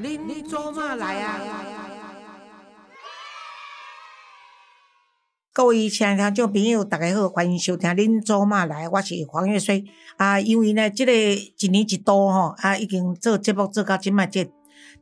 恁做嘛来啊？各位亲爱的听众朋友，大家好，欢迎收听《恁做嘛来》，我是黄月水啊。因为呢，即个一年一度吼啊，已经做节目做到即卖即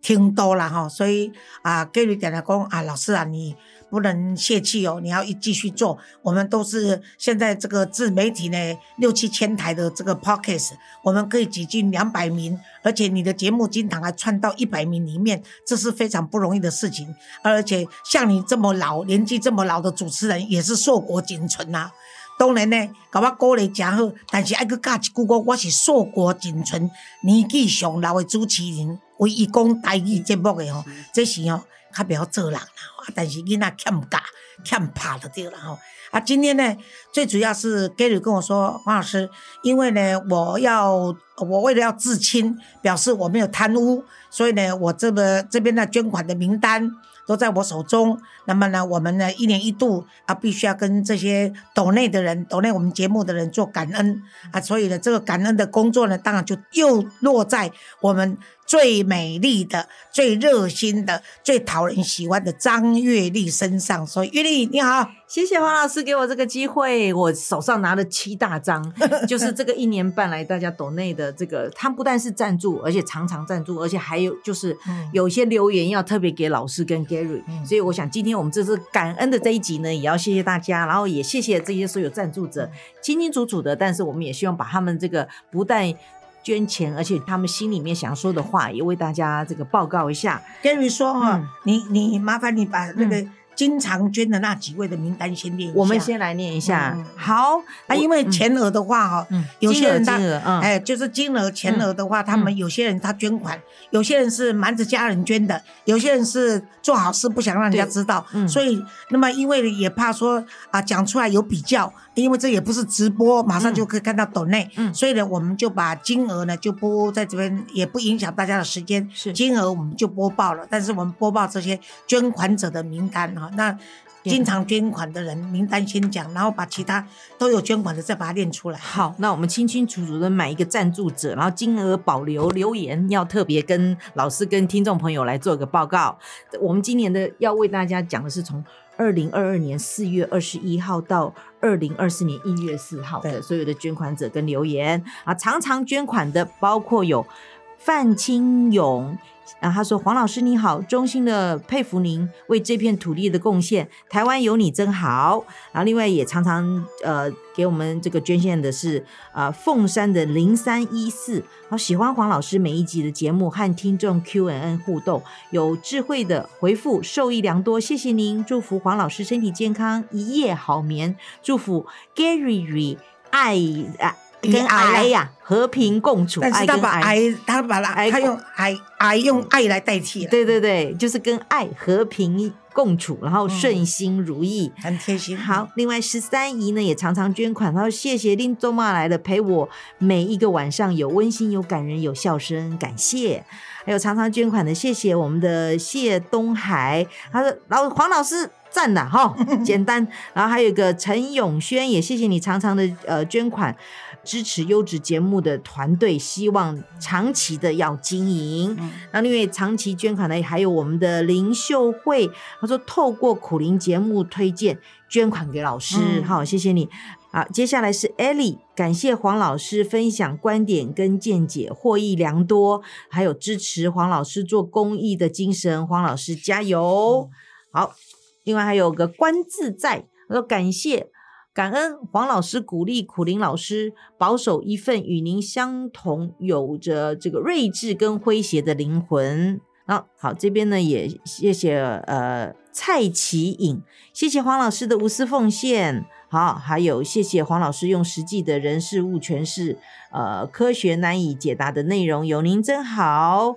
挺多啦吼，所以啊，隔日点来讲啊，老师啊，你。不能泄气哦，你要一继续做。我们都是现在这个自媒体呢，六七千台的这个 podcast，我们可以挤进两百名，而且你的节目经常还窜到一百名里面，这是非常不容易的事情。而且像你这么老，年纪这么老的主持人，也是硕果仅存呐。当然呢，甲我鼓励真好，但是爱去加一句话，我是硕果仅存，年纪上老的主持人，唯一讲台语节目的吼，这是哦。较不要做人啦，但是囡仔欠教欠怕就对了吼。啊，今天呢，最主要是 Gary 跟我说，黄老师，因为呢，我要我为了要自清，表示我没有贪污，所以呢，我这个这边的捐款的名单。都在我手中，那么呢，我们呢一年一度啊，必须要跟这些岛内的人、岛内我们节目的人做感恩啊，所以呢，这个感恩的工作呢，当然就又落在我们最美丽的、最热心的、最讨人喜欢的张月丽身上。所以，月丽你好。谢谢黄老师给我这个机会，我手上拿了七大张，就是这个一年半来大家抖内的这个，他不但是赞助，而且常常赞助，而且还有就是有些留言要特别给老师跟 Gary，所以我想今天我们这次感恩的这一集呢，也要谢谢大家，然后也谢谢这些所有赞助者，清清楚楚的，但是我们也希望把他们这个不但捐钱，而且他们心里面想要说的话，也为大家这个报告一下。Gary 说哈，你你麻烦你把那个。经常捐的那几位的名单先念一下。我们先来念一下。好，啊，因为钱额的话哈，有些人他，哎，就是金额钱额的话，他们有些人他捐款，有些人是瞒着家人捐的，有些人是做好事不想让人家知道，所以那么因为也怕说啊讲出来有比较，因为这也不是直播，马上就可以看到抖内，所以呢，我们就把金额呢就播在这边，也不影响大家的时间，是金额我们就播报了，但是我们播报这些捐款者的名单哈。那经常捐款的人名单先讲，然后把其他都有捐款的再把它念出来。好，那我们清清楚楚的买一个赞助者，然后金额保留留言，要特别跟老师跟听众朋友来做一个报告。我们今年的要为大家讲的是从二零二二年四月二十一号到二零二四年一月四号的所有的捐款者跟留言啊，常常捐款的包括有范清勇。然后他说：“黄老师你好，衷心的佩服您为这片土地的贡献，台湾有你真好。”然后另外也常常呃给我们这个捐献的是啊凤山的零三一四，好喜欢黄老师每一集的节目和听众 Q&A 互动，有智慧的回复，受益良多，谢谢您，祝福黄老师身体健康，一夜好眠，祝福 Gary 爱啊。跟爱呀和平共处，但是他把爱，他把爱，他用爱爱用爱来代替。对对对，就是跟爱和平共处，然后顺心如意，很贴心。好，另外十三姨呢也常常捐款，她说谢谢令周妈来了陪我每一个晚上，有温馨，有感人，有笑声，感谢。还有常常捐款的，谢谢我们的谢东海，他说老黄老师。赞的哈，简单。然后还有一个陈永轩，也谢谢你常常的呃捐款，支持优质节目的团队，希望长期的要经营。然后另外长期捐款的还有我们的林秀慧，他说透过苦林节目推荐捐款给老师，好谢谢你。好，接下来是 Ellie，感谢黄老师分享观点跟见解，获益良多，还有支持黄老师做公益的精神，黄老师加油。好。另外还有个观自在，他说感谢感恩黄老师鼓励苦林老师保守一份与您相同有着这个睿智跟诙谐的灵魂。那好，这边呢也谢谢呃蔡奇颖，谢谢黄老师的无私奉献。好，还有谢谢黄老师用实际的人事物诠释，呃，科学难以解答的内容，有您真好。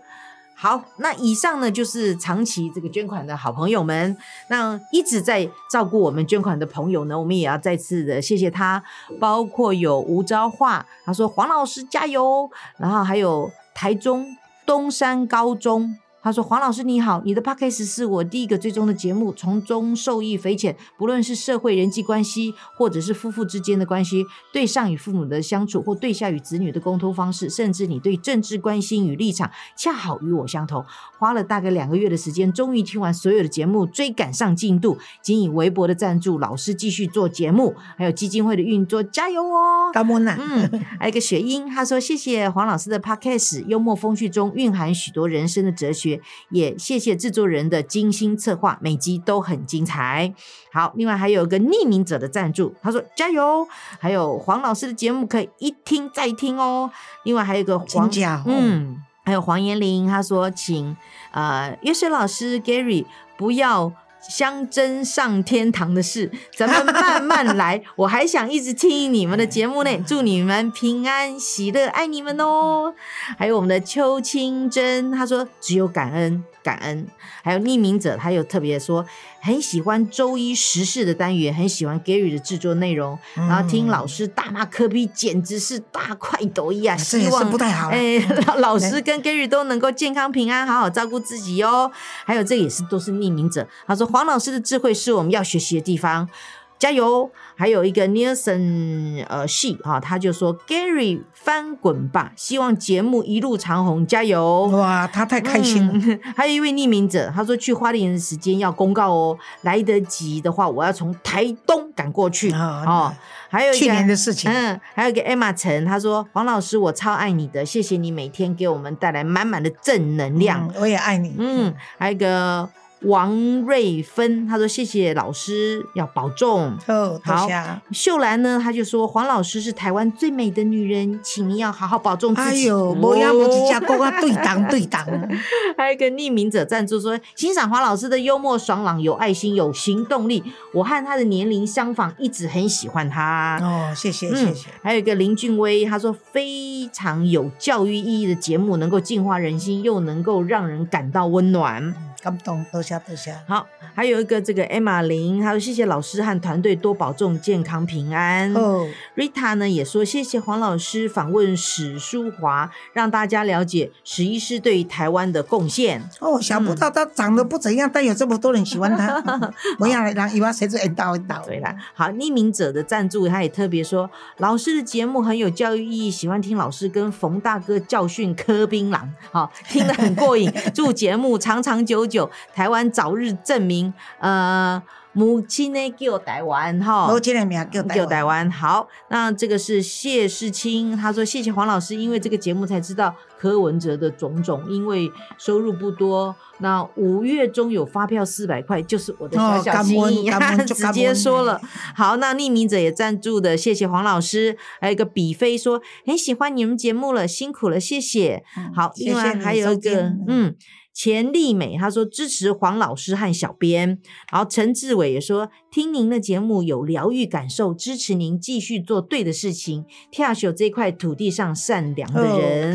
好，那以上呢就是长期这个捐款的好朋友们，那一直在照顾我们捐款的朋友呢，我们也要再次的谢谢他，包括有吴昭化，他说黄老师加油，然后还有台中东山高中。他说：“黄老师你好，你的 podcast 是我第一个追踪的节目，从中受益匪浅。不论是社会人际关系，或者是夫妇之间的关系，对上与父母的相处，或对下与子女的沟通方式，甚至你对政治关心与立场，恰好与我相同。花了大概两个月的时间，终于听完所有的节目，追赶上进度。仅以微博的赞助，老师继续做节目，还有基金会的运作，加油哦！感恩呐，嗯，还有一个雪英，他说谢谢黄老师的 podcast，幽默风趣中蕴含许多人生的哲学。”也谢谢制作人的精心策划，每集都很精彩。好，另外还有一个匿名者的赞助，他说加油。还有黄老师的节目可以一听再听哦。另外还有一个黄，嗯，还有黄延玲，他说请呃约水老师 Gary 不要。相争上天堂的事，咱们慢慢来。我还想一直听你们的节目呢。祝你们平安喜乐，爱你们哦。还有我们的邱清真，他说只有感恩。感恩，还有匿名者，他又特别说很喜欢周一时事的单元，很喜欢 Gary 的制作内容，然后听老师大骂科比，简直是大快朵颐啊！希望不太好，哎，老师跟 Gary 都能够健康平安，好好照顾自己哦。还有这也是都是匿名者，他说黄老师的智慧是我们要学习的地方。加油！还有一个 Nielsen 呃系哈，他就说 Gary 翻滚吧，希望节目一路长虹，加油！哇，他太开心了。还有一位匿名者，他说去花莲的时间要公告哦，来得及的话，我要从台东赶过去哦。还有去年的事情，嗯，还有一个 Emma 陈，他说黄老师，我超爱你的，谢谢你每天给我们带来满满的正能量，我也爱你。嗯，还有一个。王瑞芬，他说：“谢谢老师，要保重。”好，秀兰呢，他就说：“黄老师是台湾最美的女人，请您要好好保重自己。”哎呦，莫要莫只家公啊，对当对当。还有一个匿名者赞助说：“欣赏黄老师的幽默爽朗，有爱心，有行动力。我和他的年龄相仿，一直很喜欢他。”哦，谢谢谢谢。还有一个林俊威，他说：“非常有教育意义的节目，能够净化人心，又能够让人感到温暖。”感动，多谢多谢。好，还有一个这个 Emma 林，还有谢谢老师和团队多保重，健康平安。哦，Rita 呢也说谢谢黄老师访问史书华，让大家了解史医师对台湾的贡献。哦，想不到他长得不怎样，但有这么多人喜欢他。不要让以为谁是引导引导。对了，好，匿名者的赞助，他也特别说老师的节目很有教育意义，喜欢听老师跟冯大哥教训柯槟榔，好，听得很过瘾。祝节目长长久。久，台湾早日证明，呃，母亲呢叫台湾哈，母亲的名救救台湾。好，那这个是谢世清，他说谢谢黄老师，因为这个节目才知道柯文哲的种种，因为收入不多，那五月中有发票四百块，就是我的小小心意，直接说了。好，那匿名者也赞助的，谢谢黄老师。还有一个比飞说很喜欢你们节目了，辛苦了，谢谢。好，另外还有一个，嗯。钱丽美她说支持黄老师和小编，然后陈志伟也说听您的节目有疗愈感受，支持您继续做对的事情，跳秀这块土地上善良的人。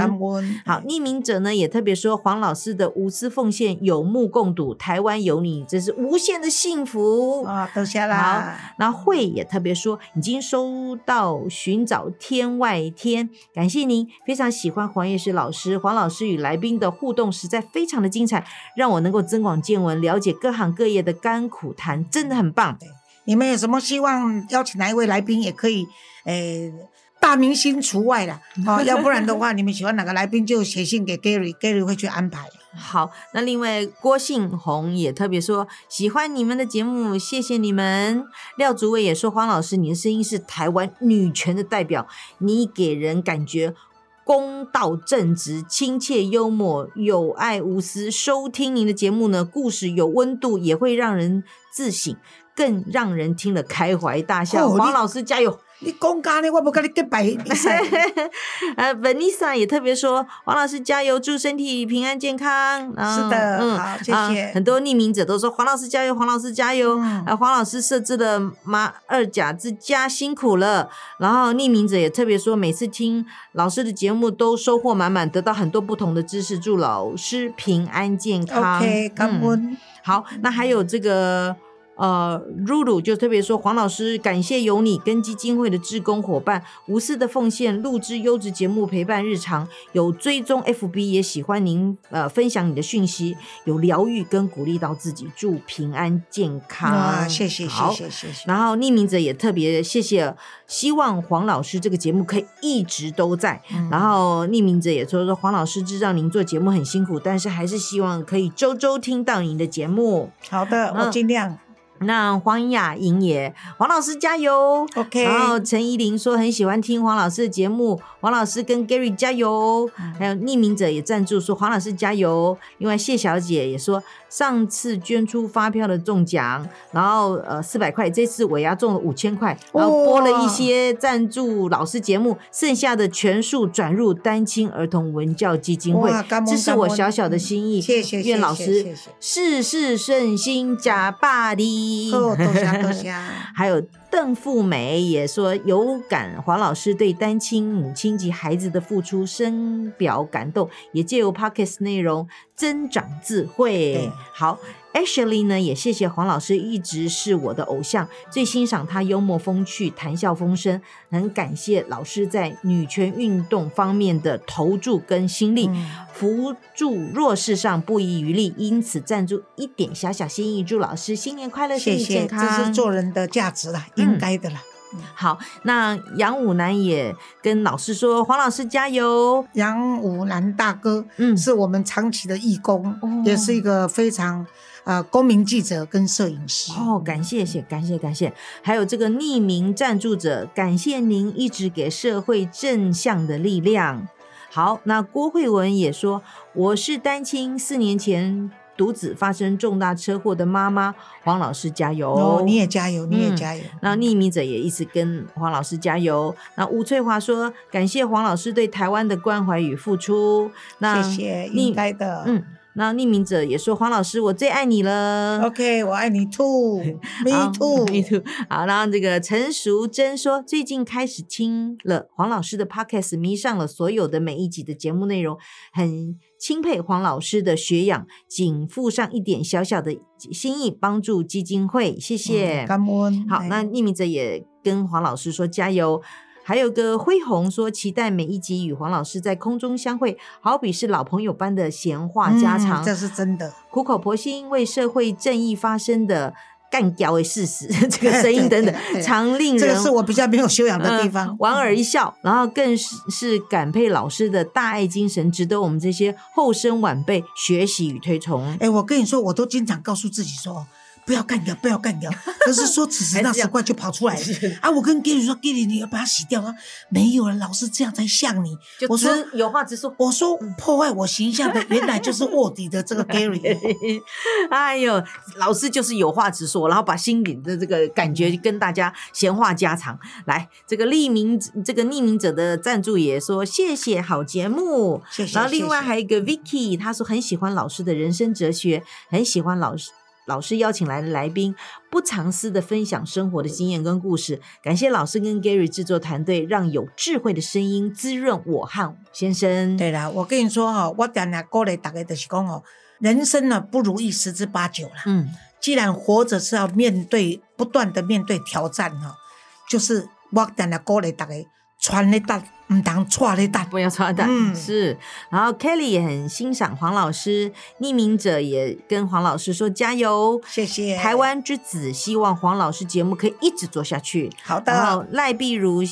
好，匿名者呢也特别说黄老师的无私奉献有目共睹，台湾有你，这是无限的幸福啊！都下啦。好，那慧也特别说已经收到寻找天外天，感谢您，非常喜欢黄叶师老师，黄老师与来宾的互动实在非常的。精彩，让我能够增广见闻，了解各行各业的甘苦谈，真的很棒。你们有什么希望邀请哪一位来宾，也可以，诶，大明星除外了哦。要不然的话，你们喜欢哪个来宾，就写信给 Gary，Gary 会去安排。好，那另外郭信宏也特别说喜欢你们的节目，谢谢你们。廖竹伟也说，黄老师，你的声音是台湾女权的代表，你给人感觉。公道正直、亲切幽默、有爱无私，收听您的节目呢，故事有温度，也会让人自省。更让人听了开怀大笑。哦你黄老师加油！你讲假呢，我不跟你结拜比赛。呃，Vanessa 也特别说，黄老师加油，祝身体平安健康。是的嗯，好谢啊谢很多匿名者都说黄老师加油，黄老师加油。嗯呃，黄老师设置了马二甲之家辛苦了。然后匿名者也特别说，每次听老师的节目都收获满满，得到很多不同的知识，祝老师平安健康。OK，感嗯恩。好，那还有这个呃，露露就特别说，黄老师感谢有你跟基金会的志工伙伴无私的奉献，录制优质节目陪伴日常，有追踪 FB，也喜欢您呃分享你的讯息，有疗愈跟鼓励到自己，祝平安健康。啊，谢谢谢谢谢谢。然后匿名者也特别谢谢，希望黄老师这个节目可以一直都在。嗯然后匿名者也说说黄老师知道您做节目很辛苦，但是还是希望可以周周听到您的节目。好的，嗯我尽量。那黄雅莹也，黄老师加油。OK，然后陈怡玲说很喜欢听黄老师的节目，黄老师跟 Gary 加油。嗯还有匿名者也赞助说黄老师加油。另外谢小姐也说上次捐出发票的中奖，然后呃四百块，这次尾牙中了五千块，然后拨了一些赞助老师节目，剩下的全数转入单亲儿童文教基金会这是我小小的心意，谢谢谢愿老师事事顺心，假巴黎。多谢多谢。还有邓富美也说有感黄老师对单亲母亲及孩子的付出深表感动，也借由 Podcast 内容增长智慧。好，Ashley 呢也谢谢黄老师一直是我的偶像，最欣赏他幽默风趣、谈笑风生，很感谢老师在女权运动方面的投注跟心力。嗯扶助弱势上不遗余力，因此赞助一点小小心意，祝老师新年快乐，身谢谢，体健康。这是做人的价值啦，嗯应该的啦。好，那杨武南也跟老师说：“黄老师加油！杨武南大哥嗯是我们长期的义工，哦也是一个非常呃公民记者跟摄影师。哦，感谢谢，感谢感谢，还有这个匿名赞助者，感谢您一直给社会正向的力量。好，那郭慧文也说，我是单亲，四年前独子发生重大车祸的妈妈，黄老师加油！哦，你也加油，你也嗯加油。那匿名者也一直跟黄老师加油。那吴翠华说，感谢黄老师对台湾的关怀与付出。那谢谢，应该的。嗯，那匿名者也说，黄老师，我最爱你了。OK，我爱你 too，me too。me too。好，然后这个陈淑贞说，最近开始听了黄老师的 podcast，迷上了所有的每一集的节目内容，很钦佩黄老师的学养，仅附上一点小小的心意，帮助基金会，谢谢。嗯感恩。好，哎那匿名者也跟黄老师说加油。还有个恢宏说，期待每一集与黄老师在空中相会，好比是老朋友般的闲话家常。嗯这是真的。苦口婆心为社会正义发声的干掉的事实，这个 声音等等常令人这个是我比较没有修养的地方。嗯莞尔一笑，然后更是是感佩老师的大爱精神，值得我们这些后生晚辈学习与推崇。哎，我跟你说，我都经常告诉自己说。不要干掉，不要干掉。可是说此时那时怪就跑出来了 啊！我跟 Gary 说，Gary 你要把它洗掉啊！没有了，老师这样才像你。我说有话直说。我说破坏我形象的原来就是卧底的这个 Gary。哎呦，老师就是有话直说，然后把心里的这个感觉跟大家闲话家常。来，这个匿名这个匿名者的赞助也说谢谢好节目，谢谢。然后另外还有一个 Vicky，他说很喜欢老师的人生哲学，很喜欢老师。老师邀请来的来宾不藏私的分享生活的经验跟故事，感谢老师跟 Gary 制作团队，让有智慧的声音滋润我和先生。对啦，我跟你说哈、我常常鼓励大家就是讲哦，人生呢不如意十之八九啦。嗯，既然活着是要面对不断的面对挑战哈、就是我常常鼓励大家穿咧搭，唔当错咧搭。不要刷蛋、嗯是。然后 Kelly 也很欣赏黄老师，匿名者也跟黄老师说加油。谢谢。台湾之子希望黄老师节目可以一直做下去。好然后的赖碧如，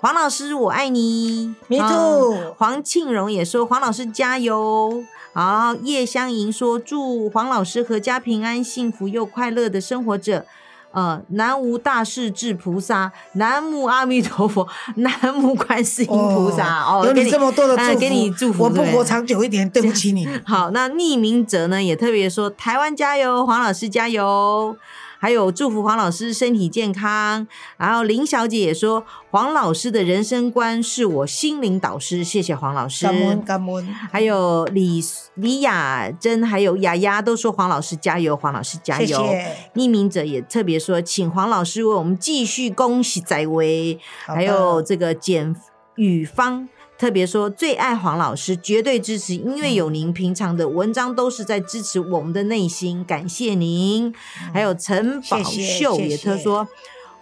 黄老师我爱你。，Me 啊 too。黄庆荣也说黄老师加油。好，叶香莹说祝黄老师阖家平安、幸福又快乐的生活着。呃，南无大势至菩萨，南无阿弥陀佛，南无观世音菩萨。哦，给有你这么多的祝福，呃给你祝福，我不对活长久一点，对不起你。好，那匿名者呢也特别说台湾加油，黄老师加油。还有祝福黄老师身体健康。然后林小姐也说，黄老师的人生观是我心灵导师，谢谢黄老师。感恩感恩。还有李李雅珍，还有雅雅都说黄老师加油，黄老师加油。谢谢。匿名者也特别说，请黄老师为我们继续恭喜在威。还有这个简宇芳。特别说最爱黄老师，绝对支持，因为有您，平常的文章都是在支持我们的内心，感谢您。还有陈宝秀也特说，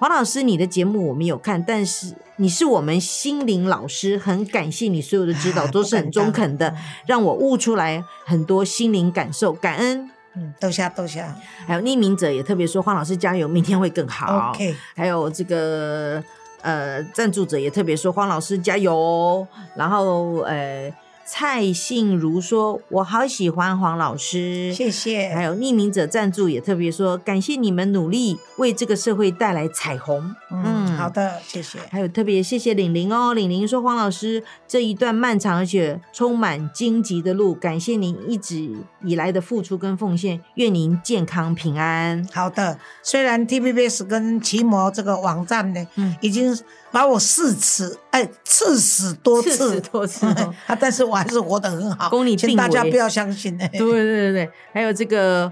黄老师你的节目我们有看，但是你是我们心灵老师，很感谢你所有的指导，都是很中肯的，让我悟出来很多心灵感受，感恩。嗯，豆下豆下。还有匿名者也特别说，黄老师加油，明天会更好。OK。还有这个。呃，赞助者也特别说黄老师加油，然后呃。蔡信如说：“我好喜欢黄老师，谢谢。”还有匿名者赞助也特别说：“感谢你们努力为这个社会带来彩虹。”嗯，好的，谢谢。还有特别谢谢玲玲哦，玲玲说：“黄老师这一段漫长而且充满荆棘的路，感谢您一直以来的付出跟奉献，愿您健康平安。”好的，虽然 TBS 跟奇摩这个网站呢，嗯，已经。把我四次，哎，刺死多次，多次 啊！但是我还是活得很好。请大家不要相信。对对对对，还有这个，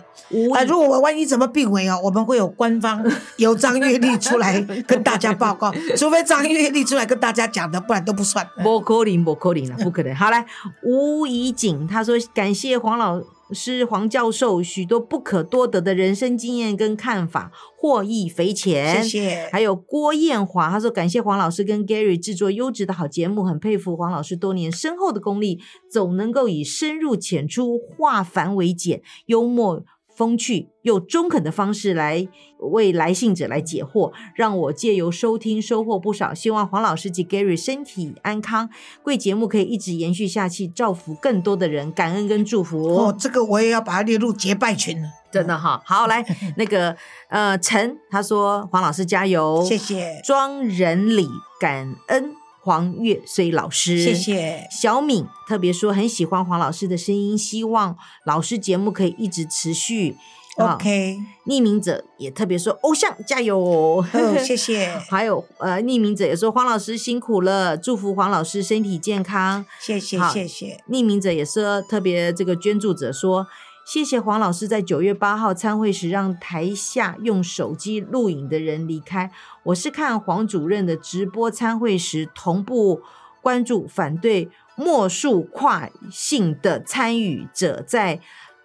啊，如果我万一怎么病危啊，我们会有官方 由张月丽出来跟大家报告。除非张月丽出来跟大家讲的，不然都不算。不可能，不可能了，不可能。好来，吴怡景他说感谢黄老。是黄教授许多不可多得的人生经验跟看法，获益匪浅。谢谢。还有郭艳华，他说感谢黄老师跟 Gary 制作优质的好节目，很佩服黄老师多年深厚的功力，总能够以深入浅出、化繁为简、幽默。风趣又中肯的方式来为来信者来解惑，让我借由收听收获不少。希望黄老师及 Gary 身体安康，贵节目可以一直延续下去，造福更多的人。感恩跟祝福哦，这个我也要把它列入结拜群了。真的哈，好来 那个呃陈他说黄老师加油，谢谢庄仁礼感恩。黄月虽老师，谢谢小敏特别说很喜欢黄老师的声音，希望老师节目可以一直持续。OK，匿名者也特别说偶像加油，谢谢。还有呃，匿名者也说黄老师辛苦了，祝福黄老师身体健康，谢谢谢谢。匿名者也说特别这个捐助者说。谢谢黄老师在九月八号参会时让台下用手机录影的人离开。我是看黄主任的直播参会时同步关注反对莫数跨性的参与者在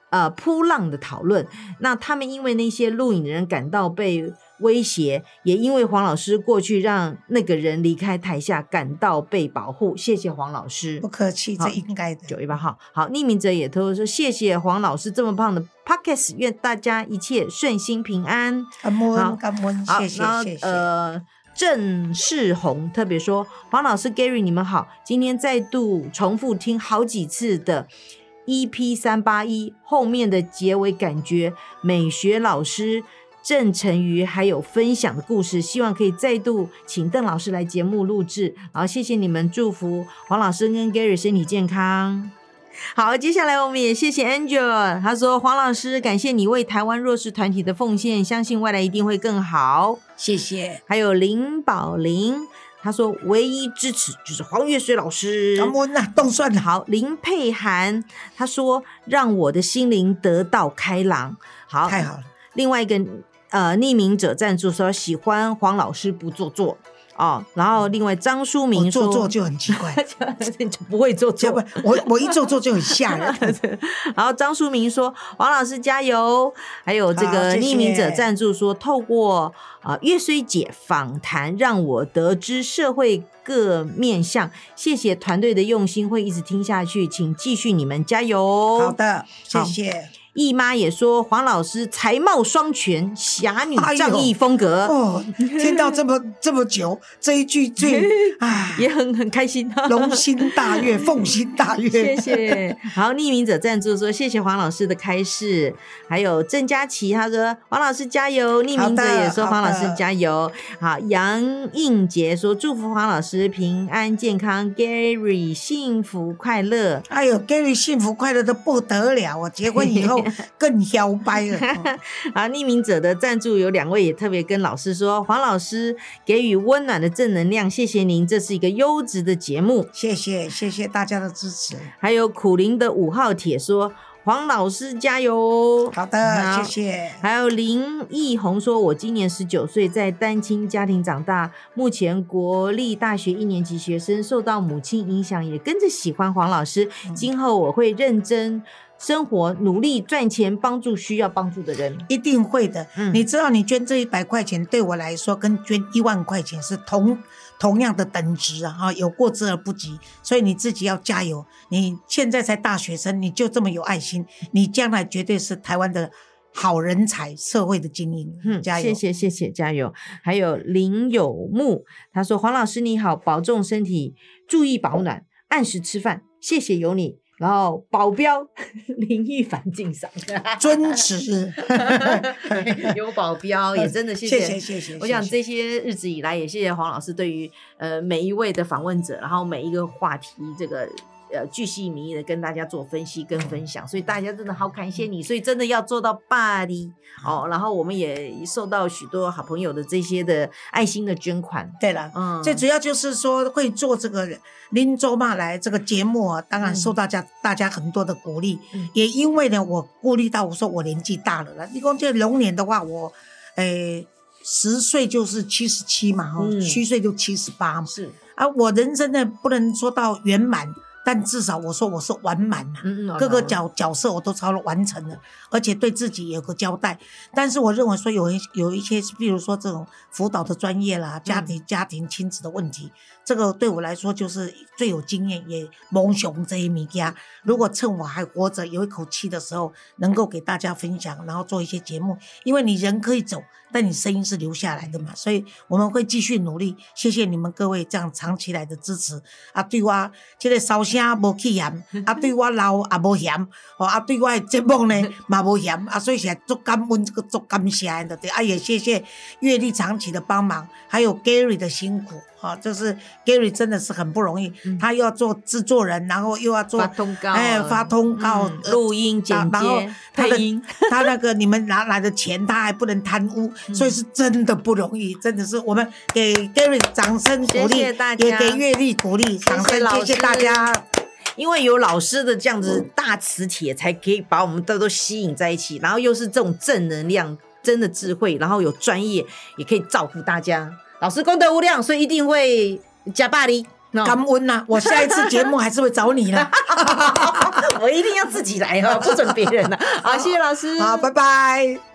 呃扑浪的讨论。那他们因为那些录影的人感到被。威胁也因为黄老师过去让那个人离开台下感到被保护，谢谢黄老师，不客气，这应该的。九月八号，好，匿名者也偷偷说谢谢黄老师这么棒的 pockets，愿大家一切顺心平安。感恩感恩，谢谢谢谢。呃，郑世宏特别说，黄老师 Gary 你们好，今天再度重复听好几次的 EP 三八一后面的结尾，感觉美学老师。郑成瑜还有分享的故事，希望可以再度请邓老师来节目录制。好，谢谢你们，祝福黄老师跟 Gary 身体健康。好，接下来我们也谢谢 Angel，他说黄老师感谢你为台湾弱势团体的奉献，相信未来一定会更好。谢谢。还有林宝玲，他说唯一支持就是黄月水老师。感恩呐，动算好。林佩涵他说让我的心灵得到开朗。好，太好了。另外一个。呃，匿名者赞助说喜欢黄老师不做作哦，然后另外张书明说做作就很奇怪，就不会做作，不，我我一做作就很吓人。然后张书明说王老师加油，还有这个匿名者赞助说透过啊月虽姐访谈让我得知社会各面相，谢谢团队的用心，会一直听下去，请继续你们加油。好的，谢谢。易妈也说黄老师才貌双全，侠女仗义风格。哦，听到这么这么久，这一句最啊 也很很开心。龙心大悦，凤心大悦。谢谢。好，匿名者赞助说谢谢黄老师的开示。还有郑佳琪他说黄老师加油。匿名者也说黄老师加油。好，杨应杰说祝福黄老师平安健康，Gary 幸福快乐。哎呦，Gary 幸福快乐的不得了。我结婚以后。更摇摆了。哦啊，匿名者的赞助有两位也特别跟老师说，黄老师给予温暖的正能量，谢谢您，这是一个优质的节目。谢谢谢谢大家的支持。还有苦灵的五号铁说，黄老师加油。好的，好谢谢。还有林奕宏说，我今年十九岁，在单亲家庭长大，目前国立大学一年级学生，受到母亲影响，也跟着喜欢黄老师。今后我会认真生活，努力赚钱，帮助需要帮助的人。一定会的。嗯你知道，你捐这一百块钱对我来说，跟捐一万块钱是同同样的等值啊！哈，有过之而不及，所以你自己要加油。你现在才大学生，你就这么有爱心，你将来绝对是台湾的好人才，社会的精英。嗯，加油！谢谢谢谢，加油！还有林有木，他说：“黄老师你好，保重身体，注意保暖，按时吃饭，谢谢有你。”然后保镖林一凡敬上，尊旨。有保镖也真的谢谢谢谢谢。我想谢谢这些日子以来，也谢谢黄老师对于呃每一位的访问者，然后每一个话题这个。呃，巨细靡遗的跟大家做分析跟分享，所以大家真的好感谢你，所以真的要做到巴黎哦。然后我们也受到许多好朋友的这些的爱心的捐款，对了。嗯，最主要就是说会做这个林州嘛来这个节目啊，当然受大家、大家很多的鼓励，嗯。也因为呢，我顾虑到我说我年纪大了了，你讲这龙年的话，我诶十岁就是七十七嘛，哈、嗯。虚岁就七十八嘛，是，啊，我人生呢不能说到圆满，但至少我说我是完满嘛。嗯嗯，各个角角色我都超了完成了，而且对自己有个交代。但是我认为说有一有一些，比如说这种辅导的专业啦，家庭、家庭亲子的问题，这个对我来说就是最有经验，也蒙熊这一米家。如果趁我还活着有一口气的时候，能够给大家分享，然后做一些节目，因为你人可以走，但你声音是留下来的嘛，所以我们会继续努力。谢谢你们各位这样长期来的支持啊，对我这个烧声无气嫌，啊，对我老也无嫌，哦，啊，对我的节目呢 嘛无嫌，啊，所以现在足感恩，这个足感谢的，对，啊，也谢谢阅历长期的帮忙，还有 Gary 的辛苦，哈、就是 Gary 真的是很不容易，他又要做制作人，然后又要做发通告，哎，发通告、录音、剪然后接、他的配音，他那个你们拿来的钱，他还不能贪污，嗯。所以是真的不容易，真的是我们给 Gary 掌声鼓励，也给阅历鼓励，掌声，老谢谢大家。因为有老师的这样子大磁铁，才可以把我们都都吸引在一起，然后又是这种正能量、真的智慧，然后有专业，也可以照顾大家。老师功德无量，所以一定会加巴黎。感恩呐、我下一次节目还是会找你啦。我一定要自己来哦，不准别人了。好，谢谢老师。好，拜拜。